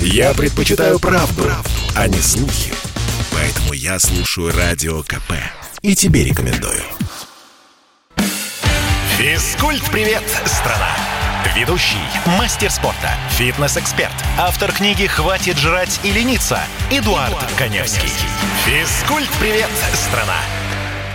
Я предпочитаю правду, правду, а не слухи. Поэтому я слушаю Радио КП. И тебе рекомендую. Физкульт-привет, страна! Ведущий, мастер спорта, фитнес-эксперт, автор книги «Хватит жрать и лениться» Эдуард, Эдуард Коневский. Физкульт-привет, страна!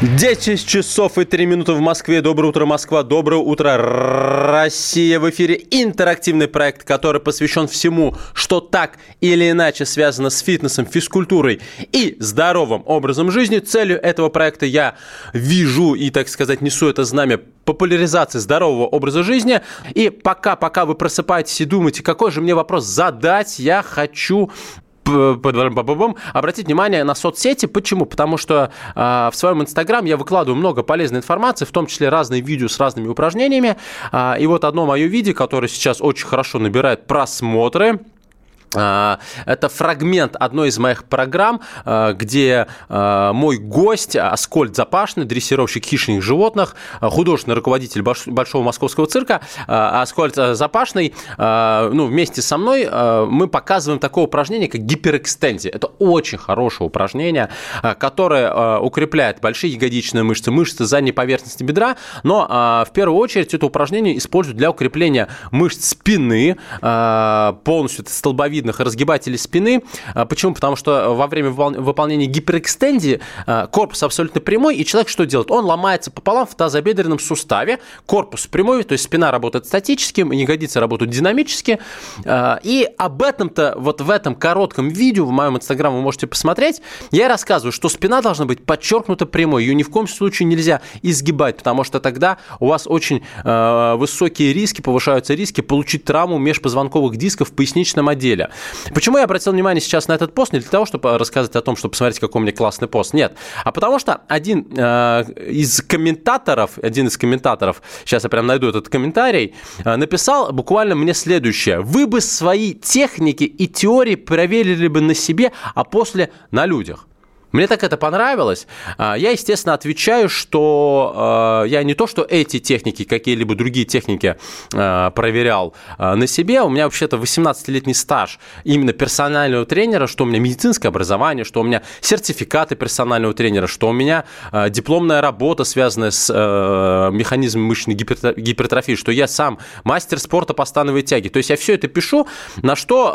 10 часов и 3 минуты в Москве. Доброе утро, Москва. Доброе утро, Россия. В эфире интерактивный проект, который посвящен всему, что так или иначе связано с фитнесом, физкультурой и здоровым образом жизни. Целью этого проекта я вижу и, так сказать, несу это знамя популяризации здорового образа жизни. И пока, пока вы просыпаетесь и думаете, какой же мне вопрос задать, я хочу обратить внимание на соцсети. Почему? Потому что э, в своем инстаграм я выкладываю много полезной информации, в том числе разные видео с разными упражнениями. Э, и вот одно мое видео, которое сейчас очень хорошо набирает просмотры, а, это фрагмент одной из моих программ, а, где а, мой гость Аскольд Запашный, дрессировщик хищных животных, художественный руководитель Большого московского цирка, Аскольд Запашный, ну, вместе со мной мы показываем такое упражнение, как гиперэкстензия. Это очень хорошее упражнение, которое укрепляет большие ягодичные мышцы, мышцы задней поверхности бедра, но в первую очередь это упражнение используют для укрепления мышц спины, полностью столбовидной видных разгибателей спины. А, почему? Потому что во время выполнения гиперэкстензии а, корпус абсолютно прямой, и человек что делает? Он ломается пополам в тазобедренном суставе, корпус прямой, то есть спина работает статически, ягодицы работают динамически. А, и об этом-то вот в этом коротком видео в моем инстаграм вы можете посмотреть. Я рассказываю, что спина должна быть подчеркнута прямой. Ее ни в коем случае нельзя изгибать, потому что тогда у вас очень высокие риски, повышаются риски получить травму межпозвонковых дисков в поясничном отделе. Почему я обратил внимание сейчас на этот пост? Не для того, чтобы рассказать о том, что посмотрите, какой у меня классный пост. Нет. А потому что один э, из комментаторов, один из комментаторов, сейчас я прям найду этот комментарий, э, написал буквально мне следующее. Вы бы свои техники и теории проверили бы на себе, а после на людях. Мне так это понравилось. А, я, естественно, отвечаю, что а, я не то, что эти техники, какие-либо другие техники а, проверял на себе. У меня вообще-то 18-летний стаж именно персонального тренера, что у меня медицинское образование, что у меня сертификаты персонального тренера, что у меня дипломная работа, связанная с механизмом мышечной гипертрофии, что я сам мастер спорта по становой тяге. То есть я все это пишу, на что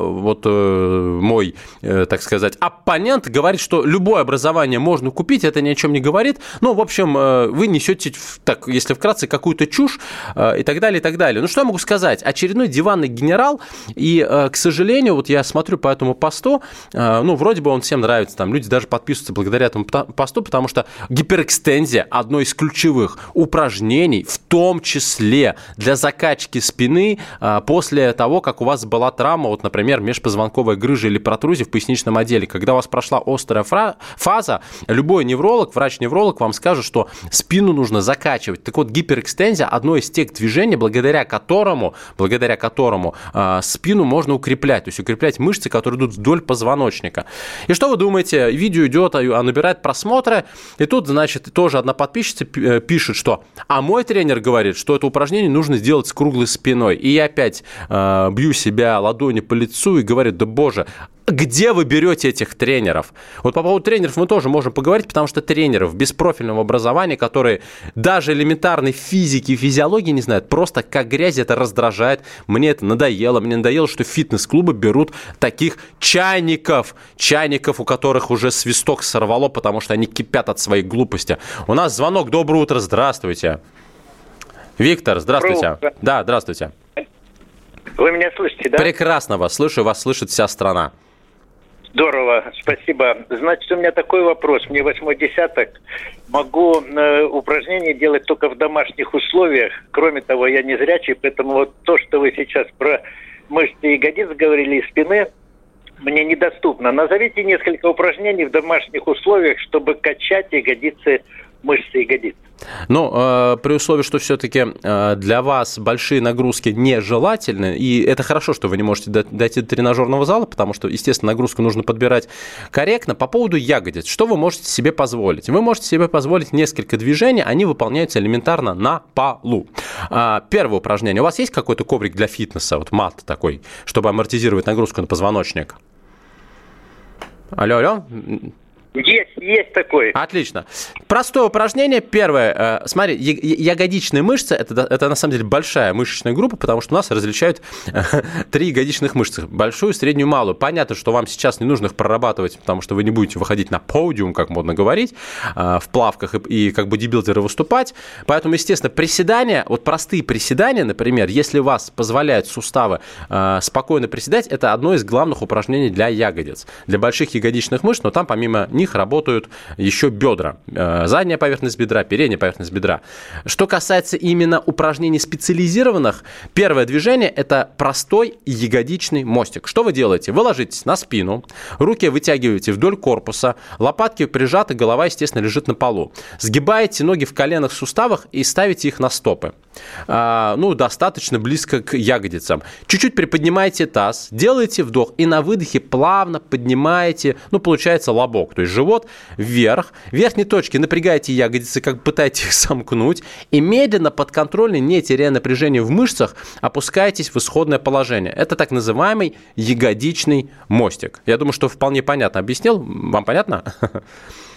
вот э, мой, э, так сказать, оппонент говорит, говорит, что любое образование можно купить, это ни о чем не говорит. Ну, в общем, э, вы несете, так, если вкратце, какую-то чушь э, и так далее, и так далее. Ну, что я могу сказать? Очередной диванный генерал, и, э, к сожалению, вот я смотрю по этому посту, ну, вроде бы он всем нравится, там люди даже подписываются благодаря этому посту, потому что гиперэкстензия – одно из ключевых упражнений, в том числе для закачки спины после того, как у вас была травма, вот, например, межпозвонковая грыжа или протрузия в поясничном отделе, когда у вас прошла острая фаза, любой невролог, врач-невролог вам скажет, что спину нужно закачивать. Так вот, гиперэкстензия – одно из тех движений, благодаря которому, благодаря которому э, спину можно укреплять, то есть укреплять мышцы, которые идут вдоль позвоночника. И что вы думаете? Видео идет, а набирает просмотры, и тут, значит, тоже одна подписчица э, пишет, что «А мой тренер говорит, что это упражнение нужно сделать с круглой спиной». И я опять э, бью себя ладони по лицу и говорю, да боже, где вы берете этих тренеров? Вот по поводу тренеров мы тоже можем поговорить, потому что тренеров без профильного образования, которые даже элементарной физики и физиологии не знают, просто как грязь это раздражает. Мне это надоело. Мне надоело, что фитнес-клубы берут таких чайников, чайников, у которых уже свисток сорвало, потому что они кипят от своей глупости. У нас звонок. Доброе утро. Здравствуйте. Виктор, здравствуйте. Да, здравствуйте. Вы меня слышите, да? Прекрасно вас слышу, вас слышит вся страна. Здорово, спасибо. Значит, у меня такой вопрос. Мне восьмой десяток. Могу э, упражнения делать только в домашних условиях. Кроме того, я не зрячий, поэтому вот то, что вы сейчас про мышцы ягодиц говорили и спины, мне недоступно. Назовите несколько упражнений в домашних условиях, чтобы качать ягодицы мышцы ягодиц. Ну, э, при условии, что все-таки э, для вас большие нагрузки нежелательны, и это хорошо, что вы не можете дойти до тренажерного зала, потому что, естественно, нагрузку нужно подбирать корректно. По поводу ягодиц, что вы можете себе позволить? Вы можете себе позволить несколько движений, они выполняются элементарно на полу. Э, первое упражнение. У вас есть какой-то коврик для фитнеса, вот мат такой, чтобы амортизировать нагрузку на позвоночник? Алло, алло. Есть, есть такой. Отлично. Простое упражнение. Первое. Э, смотри, ягодичные мышцы это, это на самом деле большая мышечная группа, потому что у нас различают э, три ягодичных мышцы. Большую, среднюю, малую. Понятно, что вам сейчас не нужно их прорабатывать, потому что вы не будете выходить на подиум, как модно говорить, э, в плавках и, и как бодибилдеры выступать. Поэтому, естественно, приседания, вот простые приседания, например, если вас позволяют суставы спокойно приседать, это одно из главных упражнений для ягодиц. Для больших ягодичных мышц, но там помимо них работают еще бедра. Э, задняя поверхность бедра, передняя поверхность бедра. Что касается именно упражнений специализированных, первое движение – это простой ягодичный мостик. Что вы делаете? Вы ложитесь на спину, руки вытягиваете вдоль корпуса, лопатки прижаты, голова, естественно, лежит на полу. Сгибаете ноги в коленных суставах и ставите их на стопы. А, ну, достаточно близко к ягодицам. Чуть-чуть приподнимаете таз, делаете вдох и на выдохе плавно поднимаете, ну, получается лобок, то есть живот вверх. В верхней точке напрягаете ягодицы, как пытаетесь их сомкнуть, и медленно, подконтрольно, не теряя напряжение в мышцах, опускаетесь в исходное положение. Это так называемый ягодичный мостик. Я думаю, что вполне понятно объяснил. Вам понятно?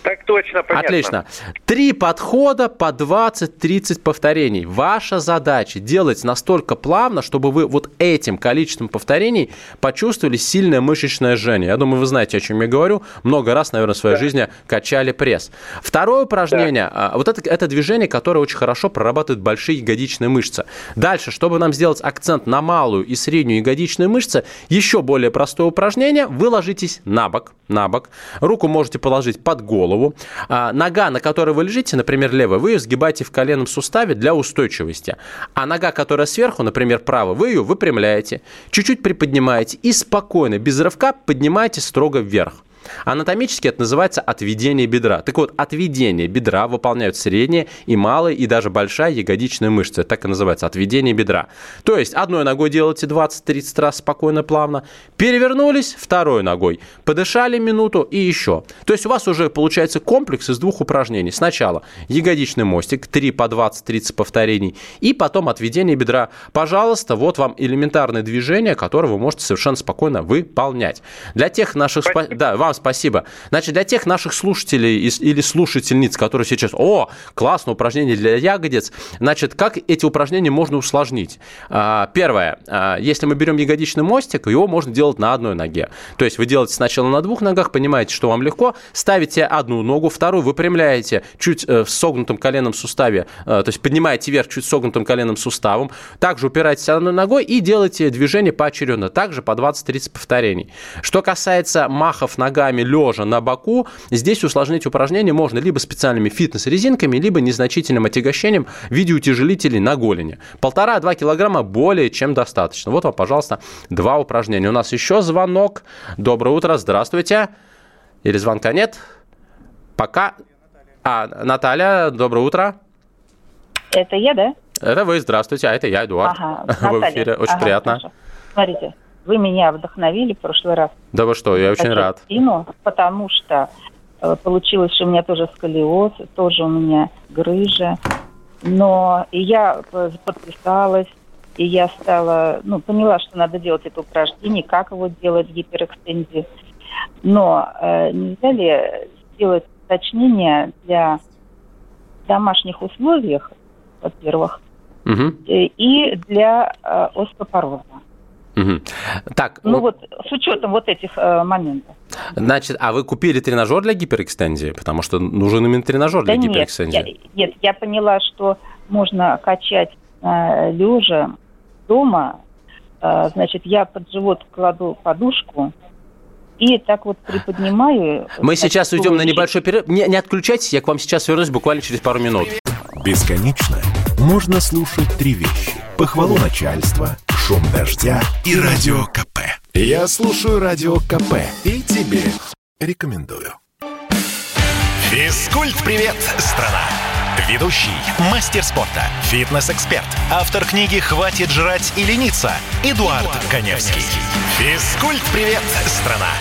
Так точно, понятно. Отлично. Три подхода по 20-30 повторений. Ваша задача делать настолько плавно, чтобы вы вот этим количеством повторений почувствовали сильное мышечное жжение. Я думаю, вы знаете, о чем я говорю. Много раз, наверное, в своей да. жизни качали пресс. Второе упражнение. Да. Вот это, это движение, которое очень хорошо прорабатывает большие ягодичные мышцы. Дальше, чтобы нам сделать акцент на малую и среднюю ягодичную мышцы, еще более простое упражнение. Вы ложитесь на бок, на бок. Руку можете положить под голову голову. А, нога, на которой вы лежите, например, левая, вы ее сгибаете в коленном суставе для устойчивости. А нога, которая сверху, например, правая, вы ее выпрямляете, чуть-чуть приподнимаете и спокойно, без рывка поднимаете строго вверх. Анатомически это называется отведение бедра. Так вот, отведение бедра выполняют средняя и малая и даже большая ягодичная мышца. Это так и называется, отведение бедра. То есть, одной ногой делаете 20-30 раз спокойно, плавно, перевернулись второй ногой, подышали минуту и еще. То есть, у вас уже получается комплекс из двух упражнений. Сначала ягодичный мостик, 3 по 20-30 повторений, и потом отведение бедра. Пожалуйста, вот вам элементарное движение, которое вы можете совершенно спокойно выполнять. Для тех наших... Да, вам спасибо. Значит, для тех наших слушателей или слушательниц, которые сейчас, о, классно, упражнение для ягодиц, значит, как эти упражнения можно усложнить? А, первое, а, если мы берем ягодичный мостик, его можно делать на одной ноге. То есть вы делаете сначала на двух ногах, понимаете, что вам легко, ставите одну ногу, вторую выпрямляете чуть э, в согнутом коленном суставе, э, то есть поднимаете вверх чуть согнутым коленным суставом, также упираетесь одной ногой и делаете движение поочередно, также по 20-30 повторений. Что касается махов нога ногами лежа на боку, здесь усложнить упражнение можно либо специальными фитнес-резинками, либо незначительным отягощением в виде утяжелителей на голени. Полтора-два килограмма более чем достаточно. Вот вам, пожалуйста, два упражнения. У нас еще звонок. Доброе утро, здравствуйте. Или звонка нет? Пока. А, Наталья, доброе утро. Это я, да? Это вы, здравствуйте, а это я, Эдуард. Ага, вы в эфире, очень ага, приятно. Хорошо. Смотрите, вы меня вдохновили в прошлый раз. Да вы что, я очень рад. Спину, потому что э, получилось, что у меня тоже сколиоз, тоже у меня грыжа. Но и я подписалась, и я стала, ну, поняла, что надо делать это упражнение, как его делать, гиперэкстензию. Но э, нельзя ли сделать уточнение для домашних условиях, во-первых, угу. и для э, остеопороза? Угу. Так, ну вот с учетом вот этих э, моментов. Значит, а вы купили тренажер для гиперэкстензии? Потому что нужен именно тренажер да для нет, гиперэкстензии. Я, нет, я поняла, что можно качать э, лежа дома. Э, значит, я под живот кладу подушку, и так вот приподнимаю. Мы сейчас уйдем на небольшой перерыв. Не, не отключайтесь, я к вам сейчас вернусь буквально через пару минут. Бесконечно можно слушать три вещи. Похвалу начальства, шум дождя и радио КП. Я слушаю радио КП и тебе рекомендую. Физкульт-привет, страна! Ведущий, мастер спорта, фитнес-эксперт, автор книги «Хватит жрать и лениться» Эдуард, Эдуард Коневский. Физкульт-привет, страна!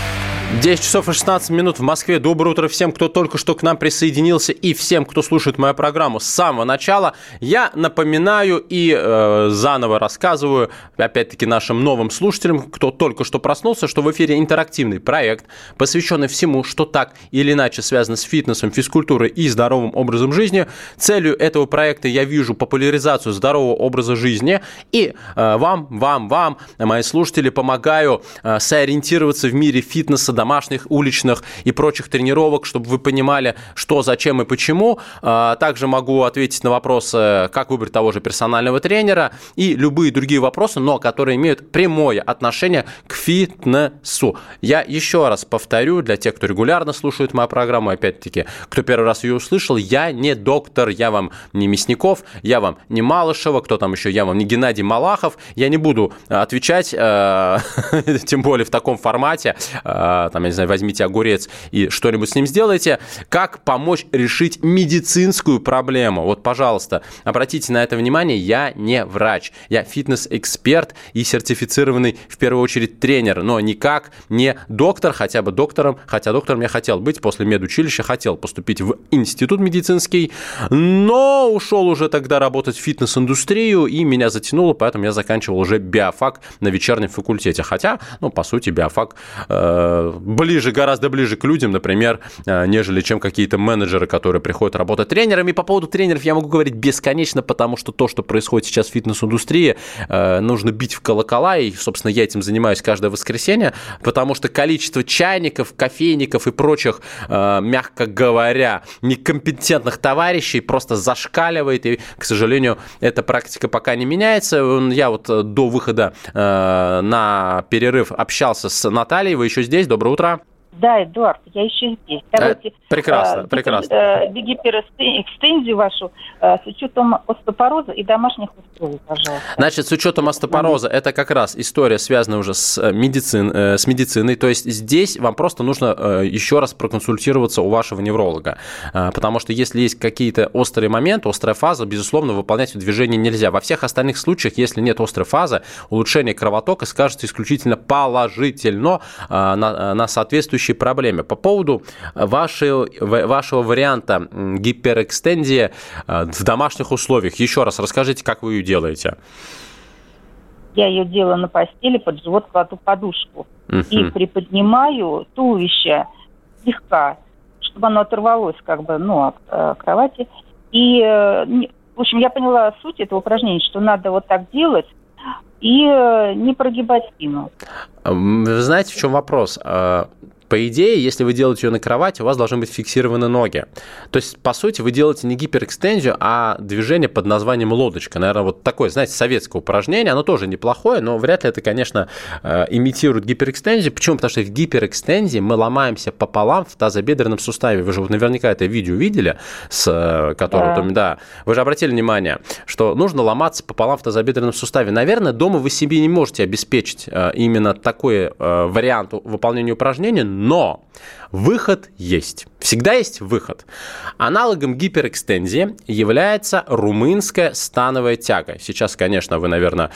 10 часов и 16 минут в Москве. Доброе утро всем, кто только что к нам присоединился и всем, кто слушает мою программу с самого начала. Я напоминаю и э, заново рассказываю, опять-таки, нашим новым слушателям, кто только что проснулся, что в эфире интерактивный проект, посвященный всему, что так или иначе связано с фитнесом, физкультурой и здоровым образом жизни. Целью этого проекта я вижу популяризацию здорового образа жизни. И э, вам, вам, вам, мои слушатели, помогаю э, сориентироваться в мире фитнеса, домашних, уличных и прочих тренировок, чтобы вы понимали, что, зачем и почему. А, также могу ответить на вопросы, как выбрать того же персонального тренера и любые другие вопросы, но которые имеют прямое отношение к фитнесу. Я еще раз повторю для тех, кто регулярно слушает мою программу, опять-таки, кто первый раз ее услышал, я не доктор, я вам не Мясников, я вам не Малышева, кто там еще, я вам не Геннадий Малахов, я не буду отвечать, э, тем более в таком формате, э, там, я не знаю, возьмите огурец и что-нибудь с ним сделайте. Как помочь решить медицинскую проблему? Вот, пожалуйста, обратите на это внимание, я не врач, я фитнес-эксперт и сертифицированный, в первую очередь, тренер, но никак не доктор, хотя бы доктором, хотя доктором я хотел быть после медучилища, хотел поступить в институт медицинский, но ушел уже тогда работать в фитнес-индустрию, и меня затянуло, поэтому я заканчивал уже биофак на вечернем факультете. Хотя, ну, по сути, биофак э, ближе, гораздо ближе к людям, например, э, нежели чем какие-то менеджеры, которые приходят работать тренерами. По поводу тренеров я могу говорить бесконечно, потому что то, что происходит сейчас в фитнес-индустрии, э, нужно бить в колокола, и, собственно, я этим занимаюсь каждое воскресенье, потому что количество чайников, кофейников и прочих, э, мягко говоря, некомпетентных товарищей просто зашкаливает, и, к сожалению, эта практика пока не меняется. Я вот до выхода на перерыв общался с Натальей, вы еще здесь, доброе Brutra Да, Эдуард, я еще здесь. Э, Давайте, прекрасно, э, прекрасно. Э, гиперэкстензию вашу э, с учетом остеопороза и домашних условий, пожалуйста. Значит, с учетом остеопороза, это как раз история, связанная уже с, э, медицин, э, с медициной. То есть здесь вам просто нужно э, еще раз проконсультироваться у вашего невролога. Э, потому что если есть какие-то острые моменты, острая фаза, безусловно, выполнять движение нельзя. Во всех остальных случаях, если нет острой фазы, улучшение кровотока скажется исключительно положительно э, на, на соответствующий существующей проблеме. По поводу вашей, вашего варианта гиперэкстензии э, в домашних условиях, еще раз расскажите, как вы ее делаете. Я ее делаю на постели, под живот кладу подушку. Uh-huh. И приподнимаю туловище слегка, чтобы оно оторвалось как бы, ну, от э, кровати. И, э, в общем, я поняла суть этого упражнения, что надо вот так делать, и э, не прогибать спину. Вы знаете, в чем вопрос? По идее, если вы делаете ее на кровати, у вас должны быть фиксированы ноги. То есть, по сути, вы делаете не гиперэкстензию, а движение под названием лодочка. Наверное, вот такое, знаете, советское упражнение. Оно тоже неплохое, но вряд ли это, конечно, э, имитирует гиперэкстензию. Почему? Потому что в гиперэкстензии мы ломаемся пополам в тазобедренном суставе. Вы же вот наверняка это видео видели, с э, которым, да. да. Вы же обратили внимание, что нужно ломаться пополам в тазобедренном суставе. Наверное, дома вы себе не можете обеспечить э, именно такой вариант выполнения упражнения, но выход есть. Всегда есть выход. Аналогом гиперэкстензии является румынская становая тяга. Сейчас, конечно, вы, наверное,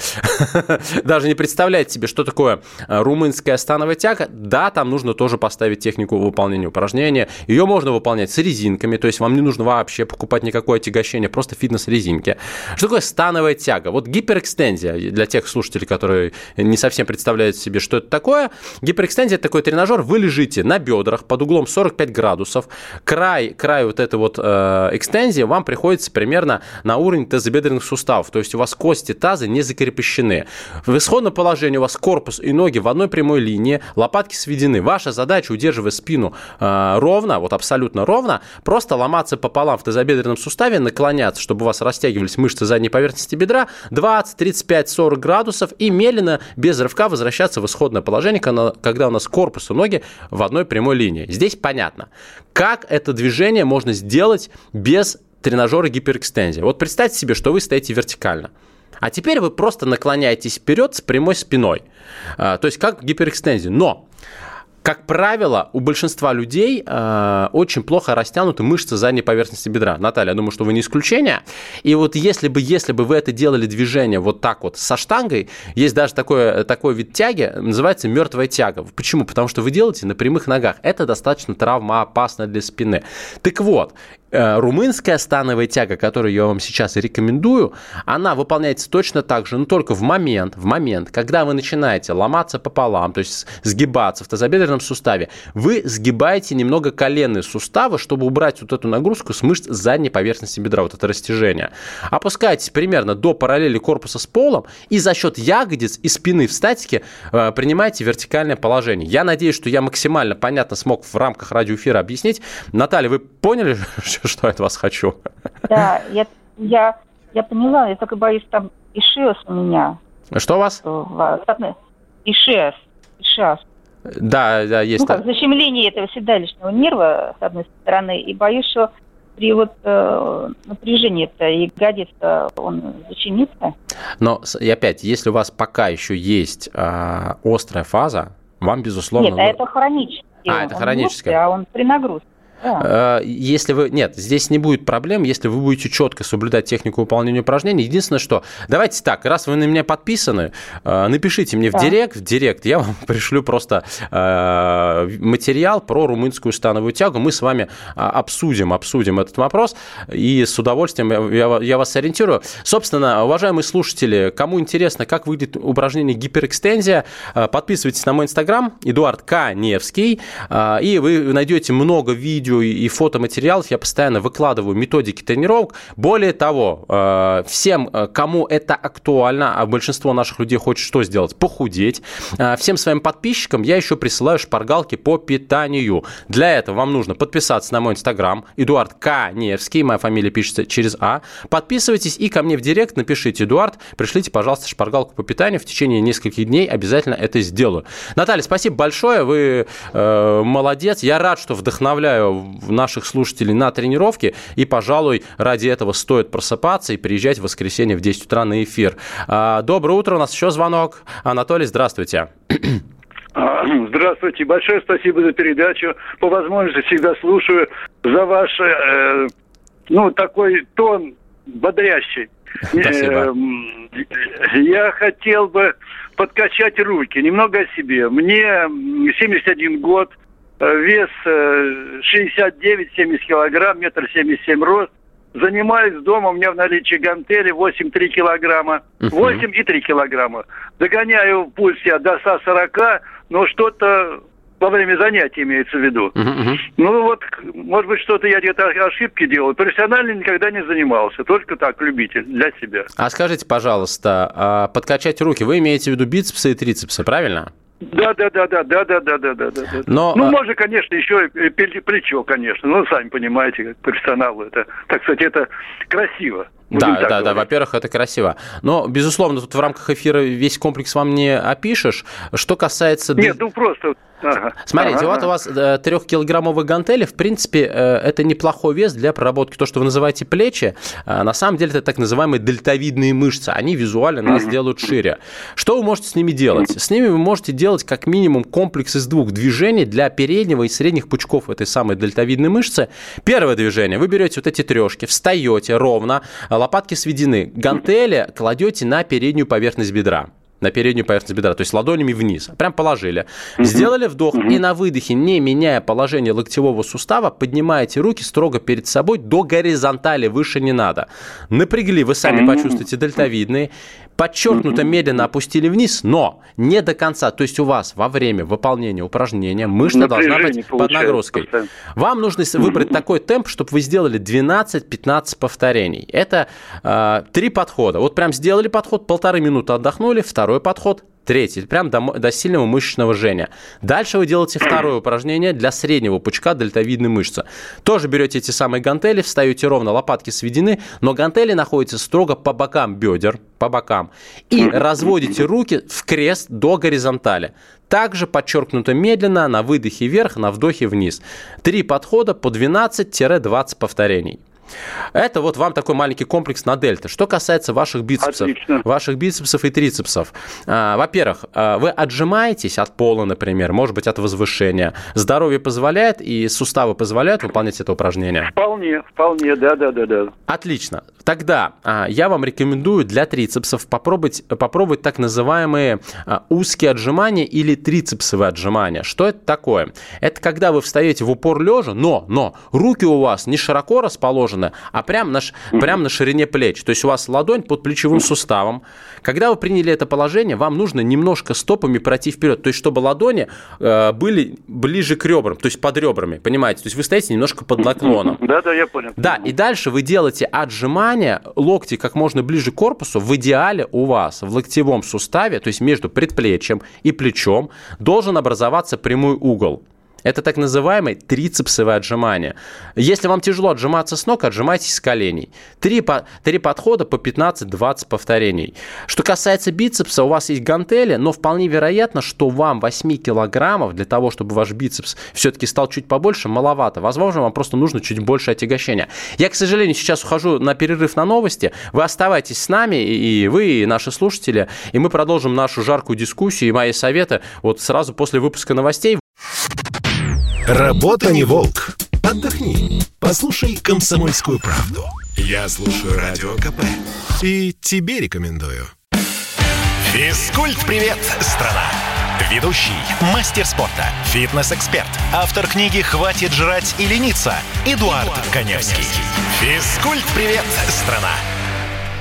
даже не представляете себе, что такое э, румынская становая тяга. Да, там нужно тоже поставить технику выполнения упражнения. Ее можно выполнять с резинками, то есть вам не нужно вообще покупать никакое отягощение, просто фитнес-резинки. Что такое становая тяга? Вот гиперэкстензия, для тех слушателей, которые не совсем представляют себе, что это такое, гиперэкстензия – это такой тренажер, вы лежите на бедрах под углом 45 градусов, край, край вот этой вот э, экстензии вам приходится примерно на уровень тазобедренных суставов, то есть у вас кости таза не закрепощены. В исходном положении у вас корпус и ноги в одной прямой линии, лопатки сведены. Ваша задача, удерживая спину э, ровно, вот абсолютно ровно, просто ломаться пополам в тазобедренном суставе, наклоняться, чтобы у вас растягивались мышцы задней поверхности бедра, 20, 35, 40 градусов и медленно, без рывка возвращаться в исходное положение, когда у нас корпус и ноги в одной прямой линии. Здесь понятно. Как это движение можно сделать без тренажера гиперэкстензии? Вот представьте себе, что вы стоите вертикально. А теперь вы просто наклоняетесь вперед с прямой спиной. А, то есть как гиперэкстензия. Но Как правило, у большинства людей э, очень плохо растянуты мышцы задней поверхности бедра. Наталья, я думаю, что вы не исключение. И вот если бы, если бы вы это делали движение вот так вот со штангой, есть даже такое, такой вид тяги, называется мертвая тяга. Почему? Потому что вы делаете на прямых ногах. Это достаточно травмоопасно для спины. Так вот, румынская становая тяга, которую я вам сейчас рекомендую, она выполняется точно так же, но только в момент, в момент, когда вы начинаете ломаться пополам, то есть сгибаться в тазобедренном суставе, вы сгибаете немного коленные суставы, чтобы убрать вот эту нагрузку с мышц задней поверхности бедра, вот это растяжение. Опускаетесь примерно до параллели корпуса с полом и за счет ягодиц и спины в статике э, принимаете вертикальное положение. Я надеюсь, что я максимально понятно смог в рамках радиоэфира объяснить. Наталья, вы поняли, что я от вас хочу. Да, я, я, я поняла, я только боюсь, там ишиас у меня. Что у вас? Ишиас. Ишиас. Да, да, есть. Ну, как защемление этого седалищного нерва, с одной стороны, и боюсь, что при вот э, напряжении это ягодица он защемится. Но и опять, если у вас пока еще есть э, острая фаза, вам безусловно. Нет, а это хронический. А, это хроническое. А он при нагрузке. Да. Э, если вы... Нет, здесь не будет проблем, если вы будете четко соблюдать технику выполнения упражнений. Единственное, что... Давайте так, раз вы на меня подписаны, э, напишите мне да. в директ, в директ я вам пришлю просто э, материал про румынскую становую тягу. Мы с вами обсудим, обсудим этот вопрос, и с удовольствием я, я вас ориентирую. Собственно, уважаемые слушатели, кому интересно, как выглядит упражнение гиперэкстензия, подписывайтесь на мой инстаграм, Эдуард К. Невский, и вы найдете много видео видео и фотоматериалов я постоянно выкладываю методики тренировок. Более того, э, всем, э, кому это актуально, а большинство наших людей хочет что сделать? Похудеть. Э, всем своим подписчикам я еще присылаю шпаргалки по питанию. Для этого вам нужно подписаться на мой инстаграм, Эдуард Каневский, моя фамилия пишется через А. Подписывайтесь и ко мне в директ напишите, Эдуард, пришлите, пожалуйста, шпаргалку по питанию. В течение нескольких дней обязательно это сделаю. Наталья, спасибо большое, вы э, молодец. Я рад, что вдохновляю наших слушателей на тренировки. И, пожалуй, ради этого стоит просыпаться и приезжать в воскресенье в 10 утра на эфир. А, доброе утро, у нас еще звонок. Анатолий, здравствуйте. А, здравствуйте, большое спасибо за передачу. По возможности всегда слушаю за ваш, э, ну, такой тон бодрящий. Спасибо. Э, я хотел бы подкачать руки, немного о себе. Мне 71 год, вес 69-70 э, килограмм, метр семьдесят семь рост. Занимаюсь дома, у меня в наличии гантели 8-3 килограмма, 8 и 3 килограмма. Догоняю пульс я до 140, но что-то во время занятий имеется в виду. Ну вот, может быть, что-то я где-то ошибки делал. Профессионально никогда не занимался, только так, любитель, для себя. А скажите, пожалуйста, а подкачать руки, вы имеете в виду бицепсы и трицепсы, правильно? Да, да, да, да, да, да, да, да, да, да. Но, ну, а... можно, конечно, еще и плечо, конечно. Ну, сами понимаете, как профессионалу это, так сказать, это красиво. Да, да, говорить. да. Во-первых, это красиво. Но, безусловно, тут в рамках эфира весь комплекс вам не опишешь. Что касается... Нет, ну просто... Ага. Смотрите, ага. вот у вас э, трехкилограммовые гантели, в принципе, э, это неплохой вес для проработки. То, что вы называете плечи, э, на самом деле это так называемые дельтовидные мышцы. Они визуально нас делают шире. Что вы можете с ними делать? С ними вы можете делать как минимум комплекс из двух движений для переднего и средних пучков этой самой дельтовидной мышцы. Первое движение. Вы берете вот эти трешки, встаете ровно, лопатки сведены. Гантели кладете на переднюю поверхность бедра на переднюю поверхность бедра, то есть ладонями вниз. Прям положили. Сделали вдох и на выдохе, не меняя положение локтевого сустава, поднимаете руки строго перед собой до горизонтали, выше не надо. Напрягли, вы сами почувствуете дельтовидные подчеркнуто медленно опустили вниз, но не до конца. То есть у вас во время выполнения упражнения мышца должна быть под нагрузкой. Вам нужно выбрать такой темп, чтобы вы сделали 12-15 повторений. Это э, три подхода. Вот прям сделали подход, полторы минуты отдохнули, второй подход, Третий, прям до, до сильного мышечного жжения. Дальше вы делаете второе упражнение для среднего пучка дельтовидной мышцы. Тоже берете эти самые гантели, встаете ровно, лопатки сведены, но гантели находятся строго по бокам бедер, по бокам. И разводите руки в крест до горизонтали. Также подчеркнуто медленно, на выдохе вверх, на вдохе вниз. Три подхода по 12-20 повторений. Это вот вам такой маленький комплекс на дельта. Что касается ваших бицепсов, Отлично. ваших бицепсов и трицепсов. А, во-первых, а, вы отжимаетесь от пола, например, может быть, от возвышения. Здоровье позволяет и суставы позволяют выполнять это упражнение? Вполне, вполне, да, да, да, да. Отлично. Тогда а, я вам рекомендую для трицепсов попробовать, попробовать так называемые узкие отжимания или трицепсовые отжимания. Что это такое? Это когда вы встаете в упор лежа, но, но руки у вас не широко расположены, а прямо на, прям на ширине плеч. То есть у вас ладонь под плечевым суставом. Когда вы приняли это положение, вам нужно немножко стопами пройти вперед. То есть чтобы ладони э, были ближе к ребрам, то есть под ребрами, понимаете? То есть вы стоите немножко под наклоном. Да, да, я понял. Да, и дальше вы делаете отжимания, локти как можно ближе к корпусу. В идеале у вас в локтевом суставе, то есть между предплечьем и плечом, должен образоваться прямой угол. Это так называемое трицепсовое отжимание. Если вам тяжело отжиматься с ног, отжимайтесь с коленей. Три, по, три подхода по 15-20 повторений. Что касается бицепса, у вас есть гантели, но вполне вероятно, что вам 8 килограммов для того, чтобы ваш бицепс все-таки стал чуть побольше, маловато. Возможно, вам просто нужно чуть больше отягощения. Я, к сожалению, сейчас ухожу на перерыв на новости. Вы оставайтесь с нами, и вы, и наши слушатели, и мы продолжим нашу жаркую дискуссию и мои советы вот сразу после выпуска новостей. Работа не волк. Отдохни. Послушай комсомольскую правду. Я слушаю радио КП. И тебе рекомендую. Физкульт-привет, страна! Ведущий, мастер спорта, фитнес-эксперт, автор книги «Хватит жрать и лениться» Эдуард, Эдуард Коневский. Физкульт-привет, страна!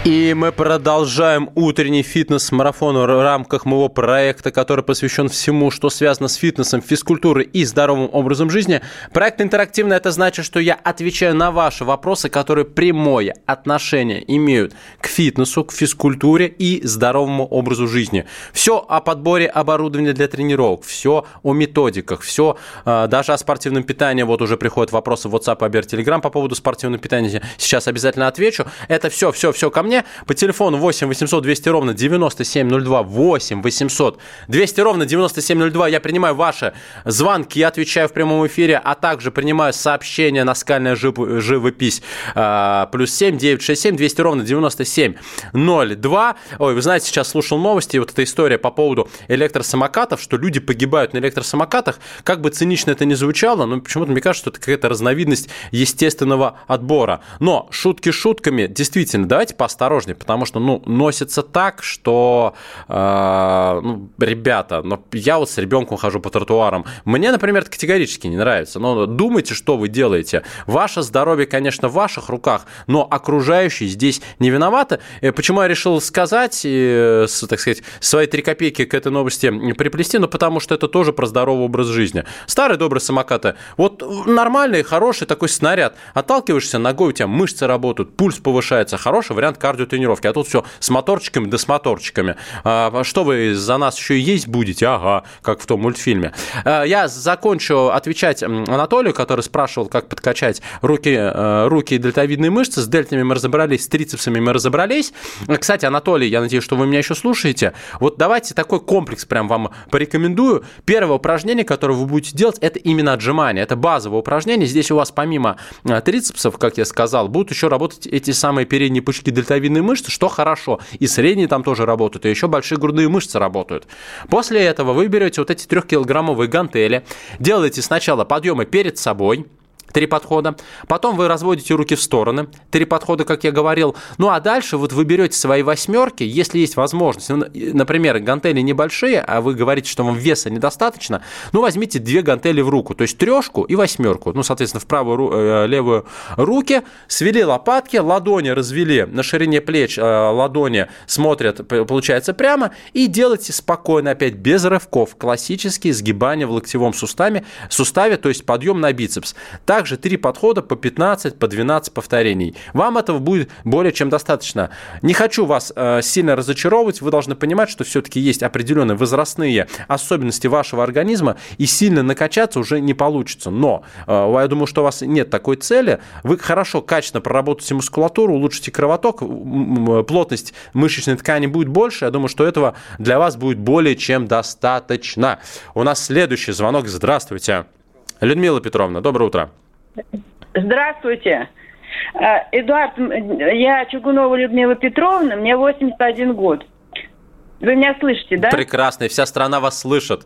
И мы продолжаем утренний фитнес-марафон в рамках моего проекта, который посвящен всему, что связано с фитнесом, физкультурой и здоровым образом жизни. Проект интерактивный, это значит, что я отвечаю на ваши вопросы, которые прямое отношение имеют к фитнесу, к физкультуре и здоровому образу жизни. Все о подборе оборудования для тренировок, все о методиках, все а, даже о спортивном питании. Вот уже приходят вопросы в WhatsApp, Абер, Telegram по поводу спортивного питания. Сейчас обязательно отвечу. Это все, все, все ко мне мне по телефону 8 800 200 ровно 9702, 8 800 200 ровно 9702. Я принимаю ваши звонки, я отвечаю в прямом эфире, а также принимаю сообщения на скальная живопись. А, плюс 7 967 200 ровно 9702. Ой, вы знаете, сейчас слушал новости, вот эта история по поводу электросамокатов, что люди погибают на электросамокатах. Как бы цинично это ни звучало, но почему-то мне кажется, что это какая-то разновидность естественного отбора. Но шутки шутками, действительно, давайте поставим осторожнее, потому что, ну, носится так, что, э, ну, ребята, ну, я вот с ребенком хожу по тротуарам. Мне, например, это категорически не нравится. Но думайте, что вы делаете. Ваше здоровье, конечно, в ваших руках, но окружающие здесь не виноваты. Э, почему я решил сказать, э, так сказать, свои три копейки к этой новости приплести? Ну, потому что это тоже про здоровый образ жизни. Старые добрые самокаты. Вот нормальный, хороший такой снаряд. Отталкиваешься ногой, у тебя мышцы работают, пульс повышается. Хороший вариант кардиотренировки. А тут все с моторчиками да с моторчиками. А, что вы за нас еще и есть будете? Ага, как в том мультфильме. А, я закончу отвечать Анатолию, который спрашивал, как подкачать руки, э, руки и дельтовидные мышцы. С дельтами мы разобрались, с трицепсами мы разобрались. Кстати, Анатолий, я надеюсь, что вы меня еще слушаете. Вот давайте такой комплекс прям вам порекомендую. Первое упражнение, которое вы будете делать, это именно отжимание. Это базовое упражнение. Здесь у вас помимо э, трицепсов, как я сказал, будут еще работать эти самые передние пучки дельтовидных дельтовидные мышцы, что хорошо. И средние там тоже работают, и еще большие грудные мышцы работают. После этого вы берете вот эти трехкилограммовые гантели, делаете сначала подъемы перед собой, три подхода. Потом вы разводите руки в стороны, три подхода, как я говорил. Ну а дальше вот вы берете свои восьмерки, если есть возможность. Ну, например, гантели небольшие, а вы говорите, что вам веса недостаточно, ну возьмите две гантели в руку, то есть трешку и восьмерку. Ну, соответственно, в правую, э, левую руки, свели лопатки, ладони развели на ширине плеч, э, ладони смотрят, получается, прямо, и делайте спокойно, опять без рывков, классические сгибания в локтевом суставе, суставе то есть подъем на бицепс. Так также три подхода по 15, по 12 повторений. Вам этого будет более чем достаточно. Не хочу вас э, сильно разочаровывать. Вы должны понимать, что все-таки есть определенные возрастные особенности вашего организма, и сильно накачаться уже не получится. Но э, я думаю, что у вас нет такой цели. Вы хорошо, качественно проработаете мускулатуру, улучшите кровоток, плотность мышечной ткани будет больше. Я думаю, что этого для вас будет более чем достаточно. У нас следующий звонок. Здравствуйте. Людмила Петровна, доброе утро. Здравствуйте. А, Эдуард, я Чугунова Людмила Петровна, мне 81 год. Вы меня слышите, да? Прекрасно, и вся страна вас слышит.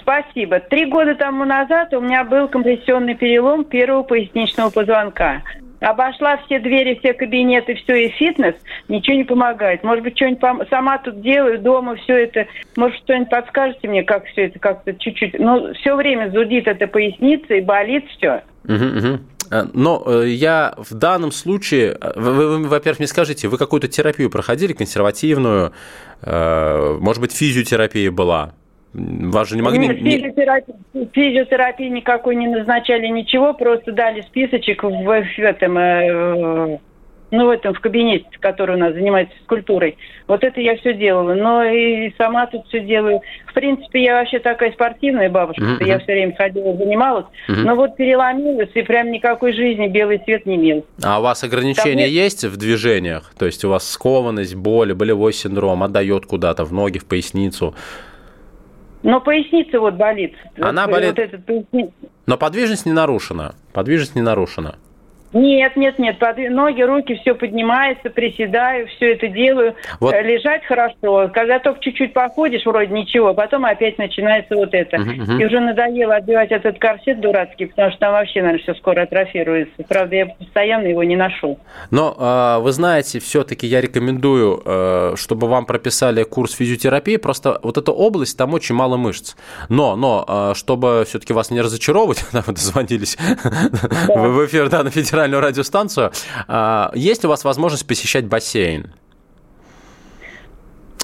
Спасибо. Три года тому назад у меня был компрессионный перелом первого поясничного позвонка. Обошла все двери, все кабинеты, все и фитнес, ничего не помогает. Может быть, что-нибудь пом- сама тут делаю, дома все это. Может, что-нибудь подскажете мне, как все это как-то чуть-чуть. Ну, все время зудит эта поясница и болит все. Угу, угу. Но э, я в данном случае, э, вы, вы, во-первых, мне скажите, вы какую-то терапию проходили, консервативную, э, может быть, физиотерапия была? Вас же не могли... Нет, физиотерапии, физиотерапии никакой не назначали, ничего, просто дали списочек в, в этом... Э, ну, в этом, в кабинете, который у нас занимается физкультурой. Вот это я все делала. Но и сама тут все делаю. В принципе, я вообще такая спортивная бабушка, mm-hmm. я все время ходила, занималась. Mm-hmm. Но вот переломилась, и прям никакой жизни белый цвет не имел. А у вас ограничения Там... есть в движениях? То есть у вас скованность, боль, болевой синдром, отдает куда-то в ноги, в поясницу? Но поясница вот болит. Она вот, болит. Вот этот, Но подвижность не нарушена. Подвижность не нарушена. Нет, нет, нет. Под... Ноги, руки, все поднимается, приседаю, все это делаю. Вот. Э, лежать хорошо. Когда только чуть-чуть походишь, вроде ничего, потом опять начинается вот это. Uh-huh, uh-huh. И уже надоело отбивать этот корсет дурацкий, потому что там вообще, наверное, все скоро атрофируется. Правда, я постоянно его не ношу. Но э, вы знаете, все-таки я рекомендую, э, чтобы вам прописали курс физиотерапии. Просто вот эта область, там очень мало мышц. Но, но, э, чтобы все-таки вас не разочаровывать, дозвонились в эфир да, на федеральном федеральную радиостанцию. А, есть ли у вас возможность посещать бассейн?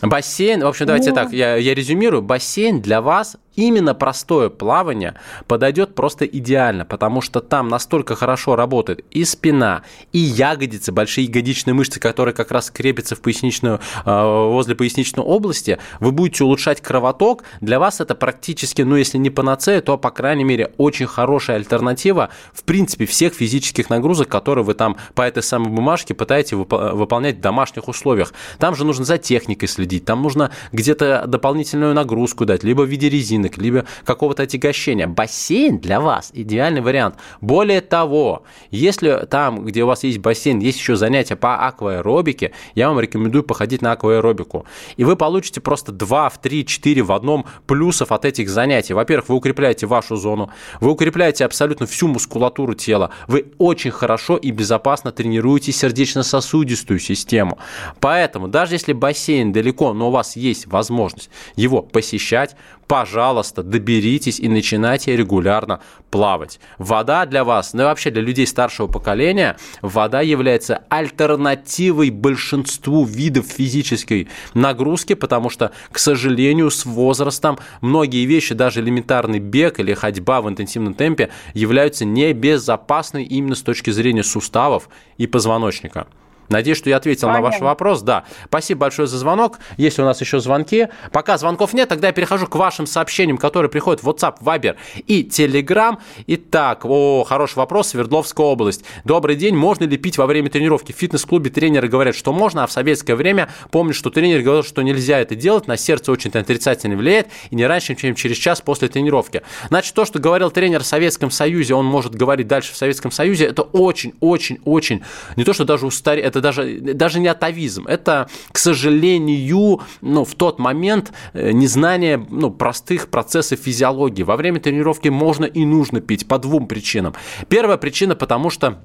Бассейн, в общем, давайте ну... так, я, я резюмирую. Бассейн для вас именно простое плавание подойдет просто идеально, потому что там настолько хорошо работает и спина, и ягодицы, большие ягодичные мышцы, которые как раз крепятся в поясничную, э, возле поясничной области. Вы будете улучшать кровоток. Для вас это практически, ну если не панацея, то, по крайней мере, очень хорошая альтернатива, в принципе, всех физических нагрузок, которые вы там по этой самой бумажке пытаетесь выполнять в домашних условиях. Там же нужно за техникой следить, там нужно где-то дополнительную нагрузку дать, либо в виде резины, ботинок, либо какого-то отягощения. Бассейн для вас идеальный вариант. Более того, если там, где у вас есть бассейн, есть еще занятия по акваэробике, я вам рекомендую походить на акваэробику. И вы получите просто 2, в 3, 4 в одном плюсов от этих занятий. Во-первых, вы укрепляете вашу зону, вы укрепляете абсолютно всю мускулатуру тела, вы очень хорошо и безопасно тренируете сердечно-сосудистую систему. Поэтому даже если бассейн далеко, но у вас есть возможность его посещать, пожалуйста, доберитесь и начинайте регулярно плавать. Вода для вас, ну и вообще для людей старшего поколения, вода является альтернативой большинству видов физической нагрузки, потому что, к сожалению, с возрастом многие вещи, даже элементарный бег или ходьба в интенсивном темпе, являются небезопасны именно с точки зрения суставов и позвоночника. Надеюсь, что я ответил Понятно. на ваш вопрос. Да. Спасибо большое за звонок. Есть у нас еще звонки. Пока звонков нет, тогда я перехожу к вашим сообщениям, которые приходят в WhatsApp, Viber и Telegram. Итак, о, хороший вопрос. Свердловская область. Добрый день. Можно ли пить во время тренировки? В фитнес-клубе тренеры говорят, что можно, а в советское время помню, что тренер говорил, что нельзя это делать. На сердце очень отрицательно влияет. И не раньше, чем через час после тренировки. Значит, то, что говорил тренер в Советском Союзе, он может говорить дальше в Советском Союзе, это очень-очень-очень, не то, что даже устарел, это даже, даже не атовизм, это, к сожалению, ну, в тот момент э, незнание ну, простых процессов физиологии. Во время тренировки можно и нужно пить по двум причинам. Первая причина, потому что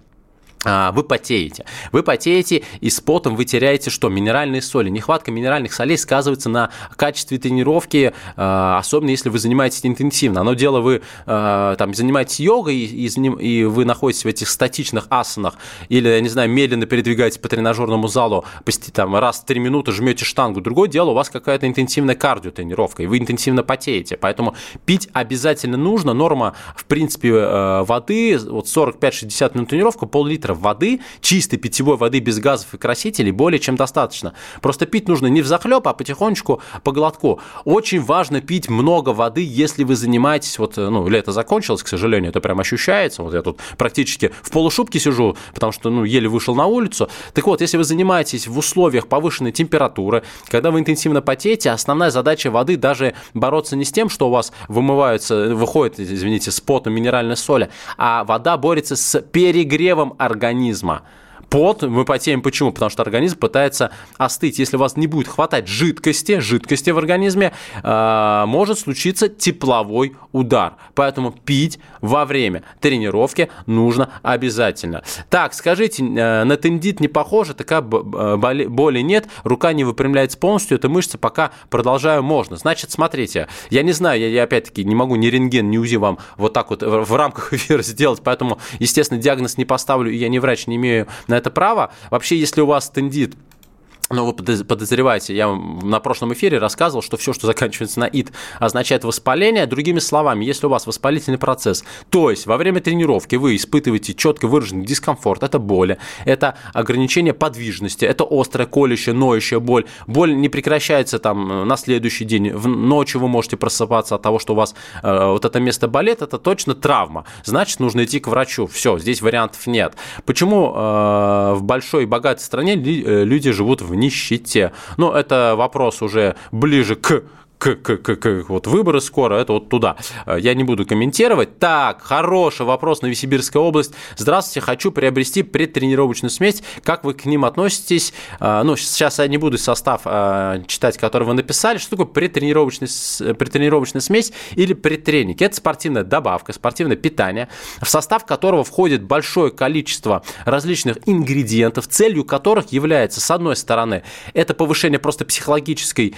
вы потеете. Вы потеете, и с потом вы теряете что? Минеральные соли. Нехватка минеральных солей сказывается на качестве тренировки, а, особенно если вы занимаетесь интенсивно. Одно дело, вы а, там занимаетесь йогой, и, и вы находитесь в этих статичных асанах, или, я не знаю, медленно передвигаетесь по тренажерному залу, там, раз в 3 минуты жмете штангу. Другое дело, у вас какая-то интенсивная кардиотренировка, и вы интенсивно потеете. Поэтому пить обязательно нужно. Норма, в принципе, э, воды, вот 45-60 минут тренировка, пол-литра литров воды, чистой питьевой воды без газов и красителей более чем достаточно. Просто пить нужно не в захлеб, а потихонечку по глотку. Очень важно пить много воды, если вы занимаетесь, вот, ну, лето закончилось, к сожалению, это прям ощущается. Вот я тут практически в полушубке сижу, потому что, ну, еле вышел на улицу. Так вот, если вы занимаетесь в условиях повышенной температуры, когда вы интенсивно потеете, основная задача воды даже бороться не с тем, что у вас вымываются, выходит, извините, с потом минеральной соли, а вода борется с перегревом организма организма пот, мы потеем почему? Потому что организм пытается остыть. Если у вас не будет хватать жидкости, жидкости в организме, э, может случиться тепловой удар. Поэтому пить во время тренировки нужно обязательно. Так, скажите, э, на тендит не похоже, такая боли, боли нет, рука не выпрямляется полностью, эта мышца пока продолжаю можно. Значит, смотрите, я не знаю, я, я опять-таки не могу ни рентген, ни УЗИ вам вот так вот в рамках эфира сделать, поэтому, естественно, диагноз не поставлю, я не врач, не имею на это права. Вообще, если у вас тендит но вы подозреваете, я на прошлом эфире рассказывал, что все, что заканчивается на «ит», означает воспаление. Другими словами, если у вас воспалительный процесс, то есть во время тренировки вы испытываете четко выраженный дискомфорт, это боли, это ограничение подвижности, это острая, колющая, ноющая боль. Боль не прекращается там на следующий день, в ночью вы можете просыпаться от того, что у вас э, вот это место болит, это точно травма. Значит, нужно идти к врачу. Все, здесь вариантов нет. Почему э, в большой и богатой стране э, люди живут в нищете. Но это вопрос уже ближе к к, к, к, к вот выборы скоро, это вот туда. Э, я не буду комментировать. Так, хороший вопрос, Новосибирская область. Здравствуйте, хочу приобрести предтренировочную смесь. Как вы к ним относитесь? Э, ну, сейчас я не буду состав э, читать, который вы написали. Что такое предтренировочная, предтренировочная смесь или предтренинг? Это спортивная добавка, спортивное питание, в состав которого входит большое количество различных ингредиентов, целью которых является, с одной стороны, это повышение просто психологической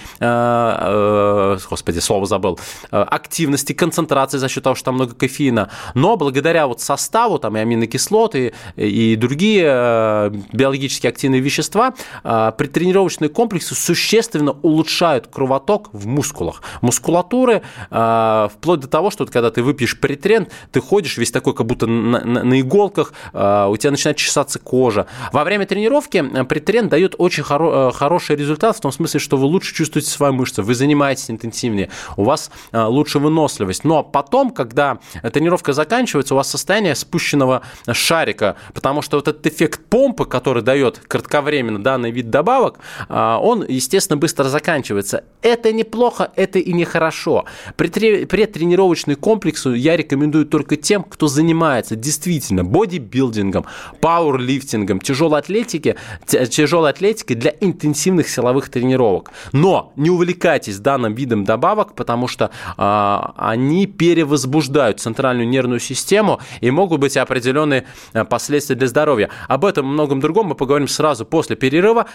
господи, слово забыл, э, активности, концентрации за счет того, что там много кофеина. Но благодаря вот составу, там и аминокислоты, и другие э, биологически активные вещества, предтренировочные комплексы существенно улучшают кровоток в мускулах. Мускулатуры, вплоть до того, что когда ты выпьешь притрен, ты ходишь весь такой, как будто на, на, на иголках, у тебя начинает чесаться кожа. Во время тренировки притрен дает очень хоро- хороший результат в том смысле, что вы лучше чувствуете свои мышцы, вы занимаетесь занимаетесь интенсивнее, у вас а, лучше выносливость. Но потом, когда тренировка заканчивается, у вас состояние спущенного шарика, потому что вот этот эффект помпы, который дает кратковременно данный вид добавок, а, он, естественно, быстро заканчивается. Это неплохо, это и нехорошо. Предтренировочный комплекс я рекомендую только тем, кто занимается действительно бодибилдингом, пауэрлифтингом, тяжелой атлетикой, тяжелой атлетикой для интенсивных силовых тренировок. Но не увлекайтесь данным данным видом добавок, потому что а, они перевозбуждают центральную нервную систему и могут быть определенные а, последствия для здоровья. Об этом и многом другом мы поговорим сразу после перерыва.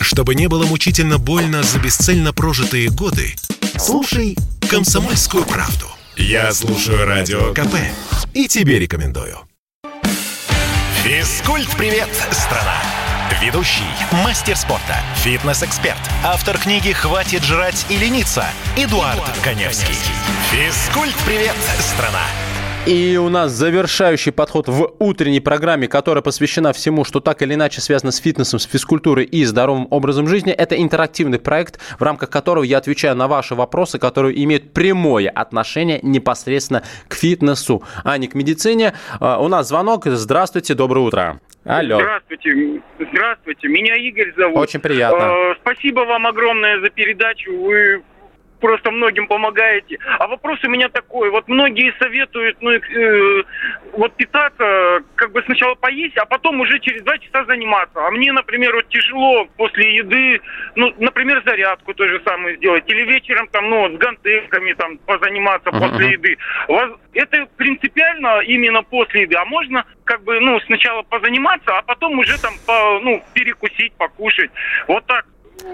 Чтобы не было мучительно больно за бесцельно прожитые годы, слушай «Комсомольскую правду». Я слушаю Радио КП и тебе рекомендую. Физкульт-привет, страна! Ведущий, мастер спорта, фитнес-эксперт, автор книги «Хватит жрать и лениться» Эдуард, Эдуард Коневский. Физкульт-привет, страна! И у нас завершающий подход в утренней программе, которая посвящена всему, что так или иначе связано с фитнесом, с физкультурой и здоровым образом жизни. Это интерактивный проект, в рамках которого я отвечаю на ваши вопросы, которые имеют прямое отношение непосредственно к фитнесу, а не к медицине. А, у нас звонок. Здравствуйте, доброе утро. Алло. Здравствуйте. Здравствуйте. Меня Игорь зовут. Очень приятно. Э, спасибо вам огромное за передачу. Вы просто многим помогаете. А вопрос у меня такой. Вот многие советуют, ну, э, вот питаться, как бы сначала поесть, а потом уже через два часа заниматься. А мне, например, вот тяжело после еды, ну, например, зарядку то же самое сделать. Или вечером там, ну, с гантельками там позаниматься uh-huh. после еды. Это принципиально именно после еды. А можно как бы, ну, сначала позаниматься, а потом уже там, по, ну, перекусить, покушать. Вот так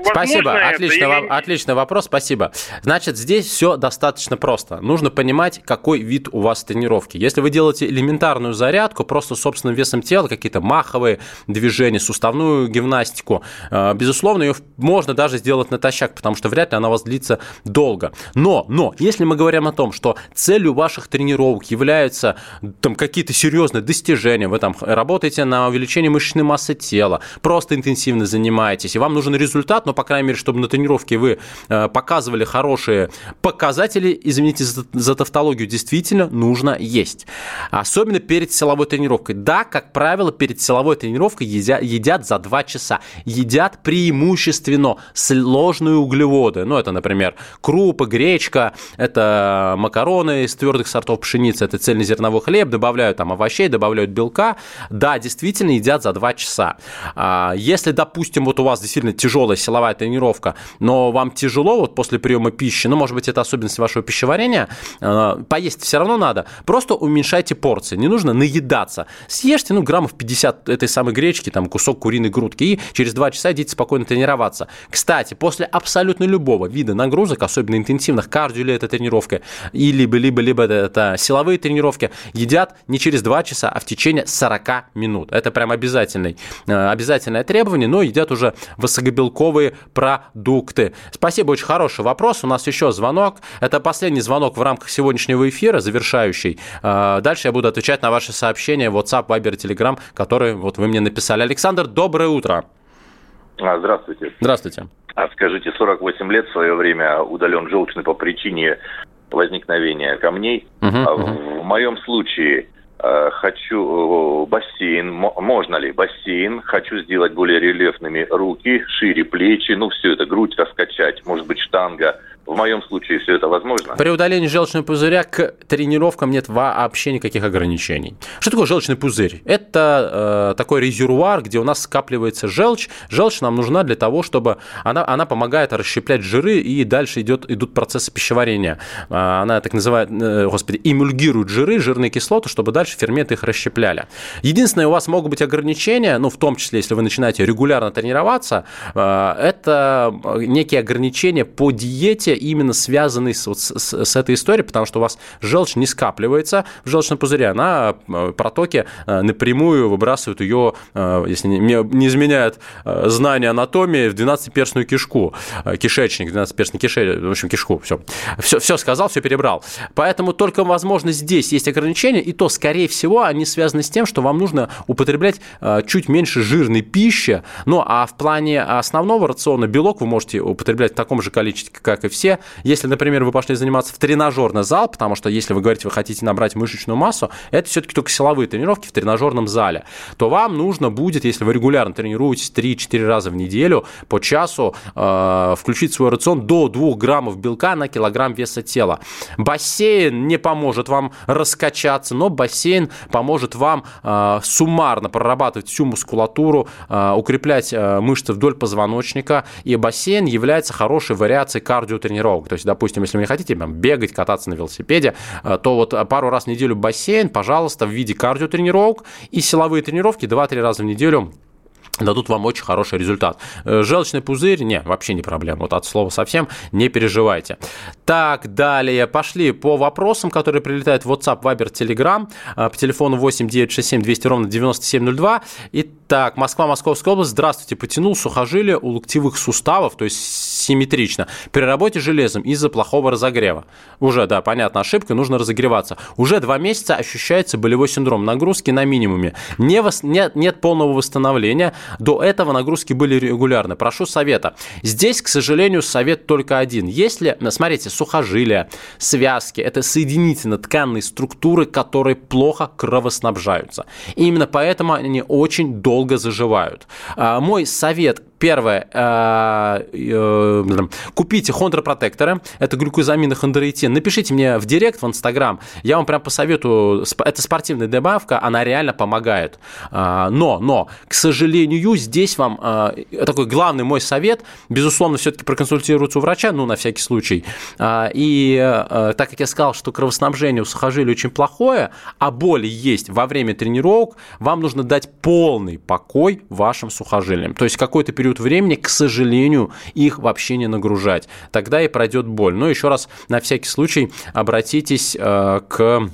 Спасибо, отличный, или... отличный вопрос, спасибо. Значит, здесь все достаточно просто. Нужно понимать, какой вид у вас тренировки. Если вы делаете элементарную зарядку, просто собственным весом тела, какие-то маховые движения, суставную гимнастику, э, безусловно, ее можно даже сделать натощак, потому что вряд ли она у вас длится долго. Но, но, если мы говорим о том, что целью ваших тренировок являются там какие-то серьезные достижения, вы там работаете на увеличение мышечной массы тела, просто интенсивно занимаетесь, и вам нужен результат, результат, но, по крайней мере, чтобы на тренировке вы э, показывали хорошие показатели, извините за, тавтологию, действительно нужно есть. Особенно перед силовой тренировкой. Да, как правило, перед силовой тренировкой едят, едят за 2 часа. Едят преимущественно сложные углеводы. Ну, это, например, крупы, гречка, это макароны из твердых сортов пшеницы, это цельнозерновой хлеб, добавляют там овощей, добавляют белка. Да, действительно едят за 2 часа. А, если, допустим, вот у вас действительно тяжелая силовая тренировка, но вам тяжело вот после приема пищи, ну, может быть, это особенность вашего пищеварения, а, поесть все равно надо, просто уменьшайте порции, не нужно наедаться. Съешьте, ну, граммов 50 этой самой гречки, там, кусок куриной грудки, и через 2 часа идите спокойно тренироваться. Кстати, после абсолютно любого вида нагрузок, особенно интенсивных, кардио или это тренировка, и либо, либо, либо это силовые тренировки, едят не через 2 часа, а в течение 40 минут. Это прям обязательный, э, обязательное требование, но едят уже высокобелковые продукты. Спасибо, очень хороший вопрос. У нас еще звонок. Это последний звонок в рамках сегодняшнего эфира, завершающий. Э, дальше я буду отвечать на ваши сообщения в WhatsApp, Viber, Telegram, которые вот вы мне написали. Александр, доброе утро. А, здравствуйте. Здравствуйте. А скажите, 48 лет в свое время удален желчный по причине возникновения камней. Угу, а угу. В, моем случае хочу э, бассейн, мо- можно ли? Бассейн, хочу сделать более рельефными руки, шире плечи, ну все это, грудь раскачать, может быть штанга. В моем случае все это возможно. При удалении желчного пузыря к тренировкам нет вообще никаких ограничений. Что такое желчный пузырь? Это э, такой резервуар, где у нас скапливается желчь. Желчь нам нужна для того, чтобы она, она помогает расщеплять жиры, и дальше идет, идут процессы пищеварения. Э, она так называет, э, господи, эмульгирует жиры, жирные кислоты, чтобы дальше ферменты их расщепляли. Единственное, у вас могут быть ограничения, ну, в том числе, если вы начинаете регулярно тренироваться, э, это некие ограничения по диете, именно связанный с, вот, с, с этой историей, потому что у вас желчь не скапливается в желчном пузыре, она э, протоки э, напрямую выбрасывают ее, э, если не, не изменяет знание анатомии, в 12-перстную кишку, кишечник, 12-перстный кишечник, в общем, кишку, все. все. Все сказал, все перебрал. Поэтому только, возможно, здесь есть ограничения, и то, скорее всего, они связаны с тем, что вам нужно употреблять чуть меньше жирной пищи, ну, а в плане основного рациона белок вы можете употреблять в таком же количестве, как и все, если, например, вы пошли заниматься в тренажерный зал, потому что если вы говорите, вы хотите набрать мышечную массу, это все-таки только силовые тренировки в тренажерном зале, то вам нужно будет, если вы регулярно тренируетесь 3-4 раза в неделю по часу, э, включить свой рацион до 2 граммов белка на килограмм веса тела. Бассейн не поможет вам раскачаться, но бассейн поможет вам э, суммарно прорабатывать всю мускулатуру, э, укреплять э, мышцы вдоль позвоночника, и бассейн является хорошей вариацией кардиотренировок. То есть, допустим, если вы не хотите там, бегать, кататься на велосипеде, э, то вот пару раз в неделю бассейн, пожалуйста, в виде кардиотренировок и силовые тренировки 2-3 раза в неделю дадут вам очень хороший результат. Э, желчный пузырь, не, вообще не проблема. Вот от слова совсем не переживайте. Так, далее. Пошли по вопросам, которые прилетают в WhatsApp, Viber, Telegram э, по телефону 8 967 200 ровно 9702. Итак, Москва, Московская область. Здравствуйте. Потянул сухожилие у локтевых суставов, то есть симметрично, при работе железом из-за плохого разогрева. Уже, да, понятно, ошибка, нужно разогреваться. Уже два месяца ощущается болевой синдром, нагрузки на минимуме. Не вос... нет, нет полного восстановления, до этого нагрузки были регулярны. Прошу совета. Здесь, к сожалению, совет только один. Если, смотрите, сухожилия, связки, это соединительно-тканные структуры, которые плохо кровоснабжаются. И именно поэтому они очень долго заживают. А, мой совет Первое. Э, э, купите хондропротекторы. Это глюкозамин и хондроитин. Напишите мне в директ, в Инстаграм. Я вам прям посоветую. Это спортивная добавка, она реально помогает. А, но, но, к сожалению, здесь вам э, такой главный мой совет. Безусловно, все-таки проконсультироваться у врача, ну, на всякий случай. А, и так как я сказал, что кровоснабжение у сухожилия очень плохое, а боли есть во время тренировок, вам нужно дать полный покой вашим сухожилиям. То есть какой-то период период времени, к сожалению, их вообще не нагружать. Тогда и пройдет боль. Но еще раз, на всякий случай, обратитесь э, к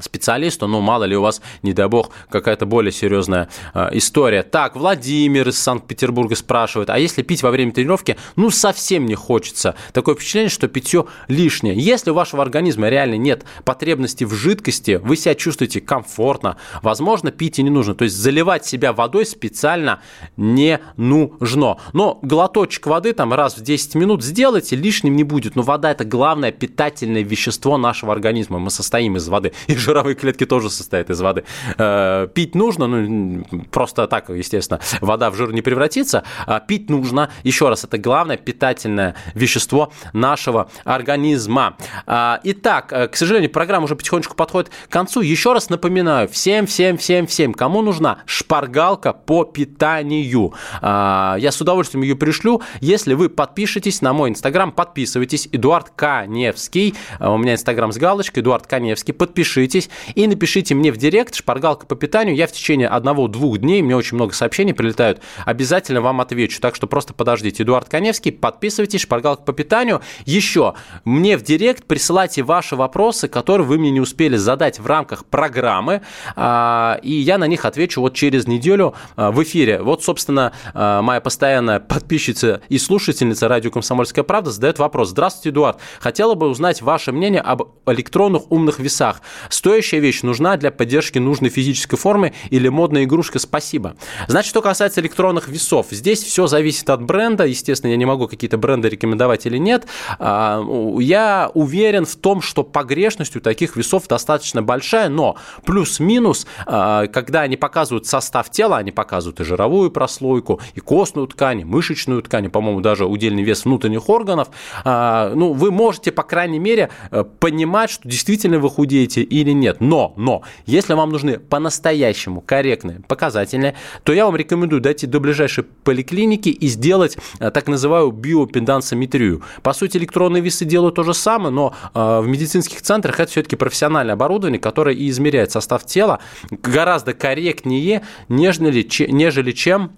специалисту, ну, мало ли у вас, не дай бог, какая-то более серьезная э, история. Так, Владимир из Санкт-Петербурга спрашивает, а если пить во время тренировки, ну, совсем не хочется. Такое впечатление, что питье лишнее. Если у вашего организма реально нет потребности в жидкости, вы себя чувствуете комфортно, возможно, пить и не нужно. То есть заливать себя водой специально не нужно. Но глоточек воды там раз в 10 минут сделайте, лишним не будет. Но вода – это главное питательное вещество нашего организма. Мы состоим из воды. И жировые клетки тоже состоят из воды. Э, пить нужно, ну, просто так, естественно, вода в жир не превратится. А пить нужно, еще раз, это главное питательное вещество нашего организма. А, итак, э, к сожалению, программа уже потихонечку подходит к концу. Еще раз напоминаю, всем, всем, всем, всем, кому нужна шпаргалка по питанию. А, я с удовольствием ее пришлю. Если вы подпишетесь на мой инстаграм, подписывайтесь. Эдуард Каневский. У меня инстаграм с галочкой. Эдуард Каневский. Подпишитесь подпишитесь и напишите мне в директ «Шпаргалка по питанию». Я в течение одного-двух дней, мне очень много сообщений прилетают, обязательно вам отвечу. Так что просто подождите. Эдуард Коневский, подписывайтесь, «Шпаргалка по питанию». Еще мне в директ присылайте ваши вопросы, которые вы мне не успели задать в рамках программы, а, и я на них отвечу вот через неделю а, в эфире. Вот, собственно, а, моя постоянная подписчица и слушательница радио «Комсомольская правда» задает вопрос. Здравствуйте, Эдуард. Хотела бы узнать ваше мнение об электронных умных весах. Стоящая вещь нужна для поддержки нужной физической формы или модная игрушка «Спасибо». Значит, что касается электронных весов, здесь все зависит от бренда. Естественно, я не могу какие-то бренды рекомендовать или нет. А, я уверен в том, что погрешность у таких весов достаточно большая, но плюс-минус, а, когда они показывают состав тела, они показывают и жировую прослойку, и костную ткань, и мышечную ткань, по-моему, даже удельный вес внутренних органов. А, ну, вы можете, по крайней мере, э, понимать, что действительно вы худеете или нет. Но, но, если вам нужны по-настоящему корректные показатели, то я вам рекомендую дойти до ближайшей поликлиники и сделать э, так называемую биопендансометрию. По сути, электронные весы делают то же самое, но э, в медицинских центрах это все-таки профессиональное оборудование, которое и измеряет состав тела гораздо корректнее, нежели, нежели чем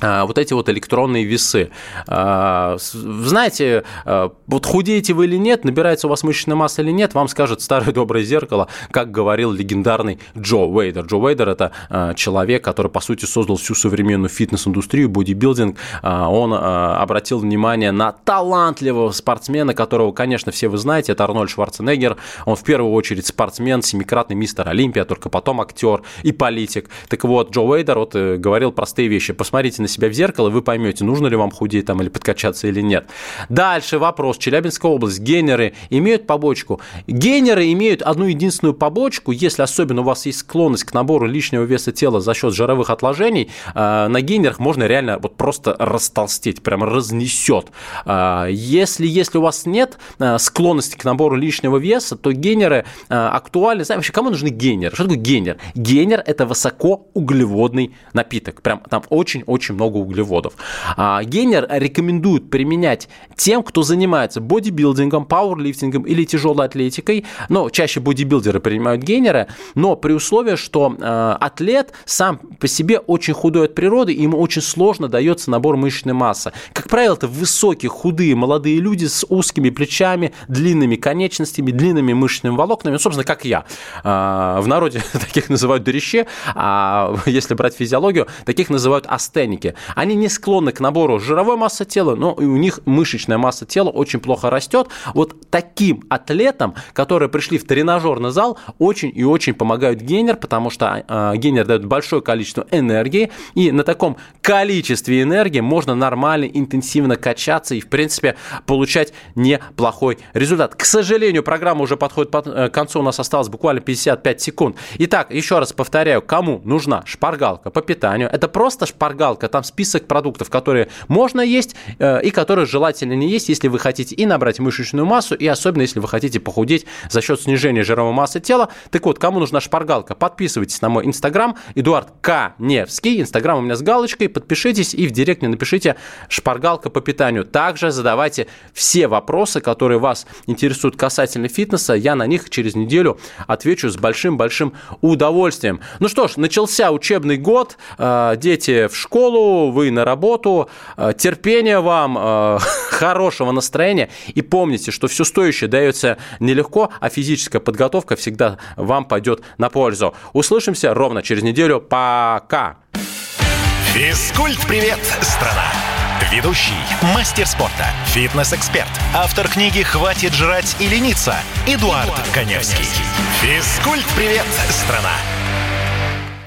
вот эти вот электронные весы. А, знаете, а, вот худеете вы или нет, набирается у вас мышечная масса или нет, вам скажет старое доброе зеркало, как говорил легендарный Джо Уэйдер. Джо Уэйдер – это человек, который, по сути, создал всю современную фитнес-индустрию, бодибилдинг. Он обратил внимание на талантливого спортсмена, которого, конечно, все вы знаете, это Арнольд Шварценеггер. Он в первую очередь спортсмен, семикратный мистер Олимпия, только потом актер и политик. Так вот, Джо Уэйдер вот э, говорил простые вещи. Посмотрите на себя в зеркало, вы поймете, нужно ли вам худеть там или подкачаться или нет. Дальше вопрос. Челябинская область. Генеры имеют побочку? Генеры имеют одну единственную побочку, если особенно у вас есть склонность к набору лишнего веса тела за счет жировых отложений, э, на генерах можно реально вот просто растолстеть, прямо разнесет. Э, если, если у вас нет э, склонности к набору лишнего веса, то генеры актуальны. Знаете, вообще, кому нужны генеры? Что такое генер? Генер – это высокоуглеводный напиток. Прям там очень-очень очень много углеводов. А, гейнер рекомендуют применять тем, кто занимается бодибилдингом, пауэрлифтингом или тяжелой атлетикой. Но чаще бодибилдеры принимают гейнеры, но при условии, что э, атлет сам по себе очень худой от природы, ему очень сложно дается набор мышечной массы. Как правило, это высокие, худые, молодые люди с узкими плечами, длинными конечностями, длинными мышечными волокнами, собственно, как я. Э, в народе таких называют дырище, а если брать физиологию, таких называют астеники гонки, они не склонны к набору жировой массы тела, но и у них мышечная масса тела очень плохо растет. Вот таким атлетам, которые пришли в тренажерный зал, очень и очень помогают генер, потому что э, генер дает большое количество энергии, и на таком количестве энергии можно нормально, интенсивно качаться и, в принципе, получать неплохой результат. К сожалению, программа уже подходит под, э, к концу, у нас осталось буквально 55 секунд. Итак, еще раз повторяю, кому нужна шпаргалка по питанию? Это просто шпаргалка там список продуктов, которые можно есть э, и которые желательно не есть, если вы хотите и набрать мышечную массу, и особенно если вы хотите похудеть за счет снижения жировой массы тела. Так вот, кому нужна шпаргалка, подписывайтесь на мой инстаграм, Эдуард К. Невский, инстаграм у меня с галочкой, подпишитесь и в директ мне напишите шпаргалка по питанию. Также задавайте все вопросы, которые вас интересуют касательно фитнеса, я на них через неделю отвечу с большим-большим удовольствием. Ну что ж, начался учебный год, э, дети в школу, школу, вы на работу. Э, терпения вам, э, хорошего настроения. И помните, что все стоящее дается нелегко, а физическая подготовка всегда вам пойдет на пользу. Услышимся ровно через неделю. Пока! Физкульт-привет, страна! Ведущий, мастер спорта, фитнес-эксперт, автор книги «Хватит жрать и лениться» Эдуард, Эдуард Коневский. Коневский. Физкульт-привет, страна!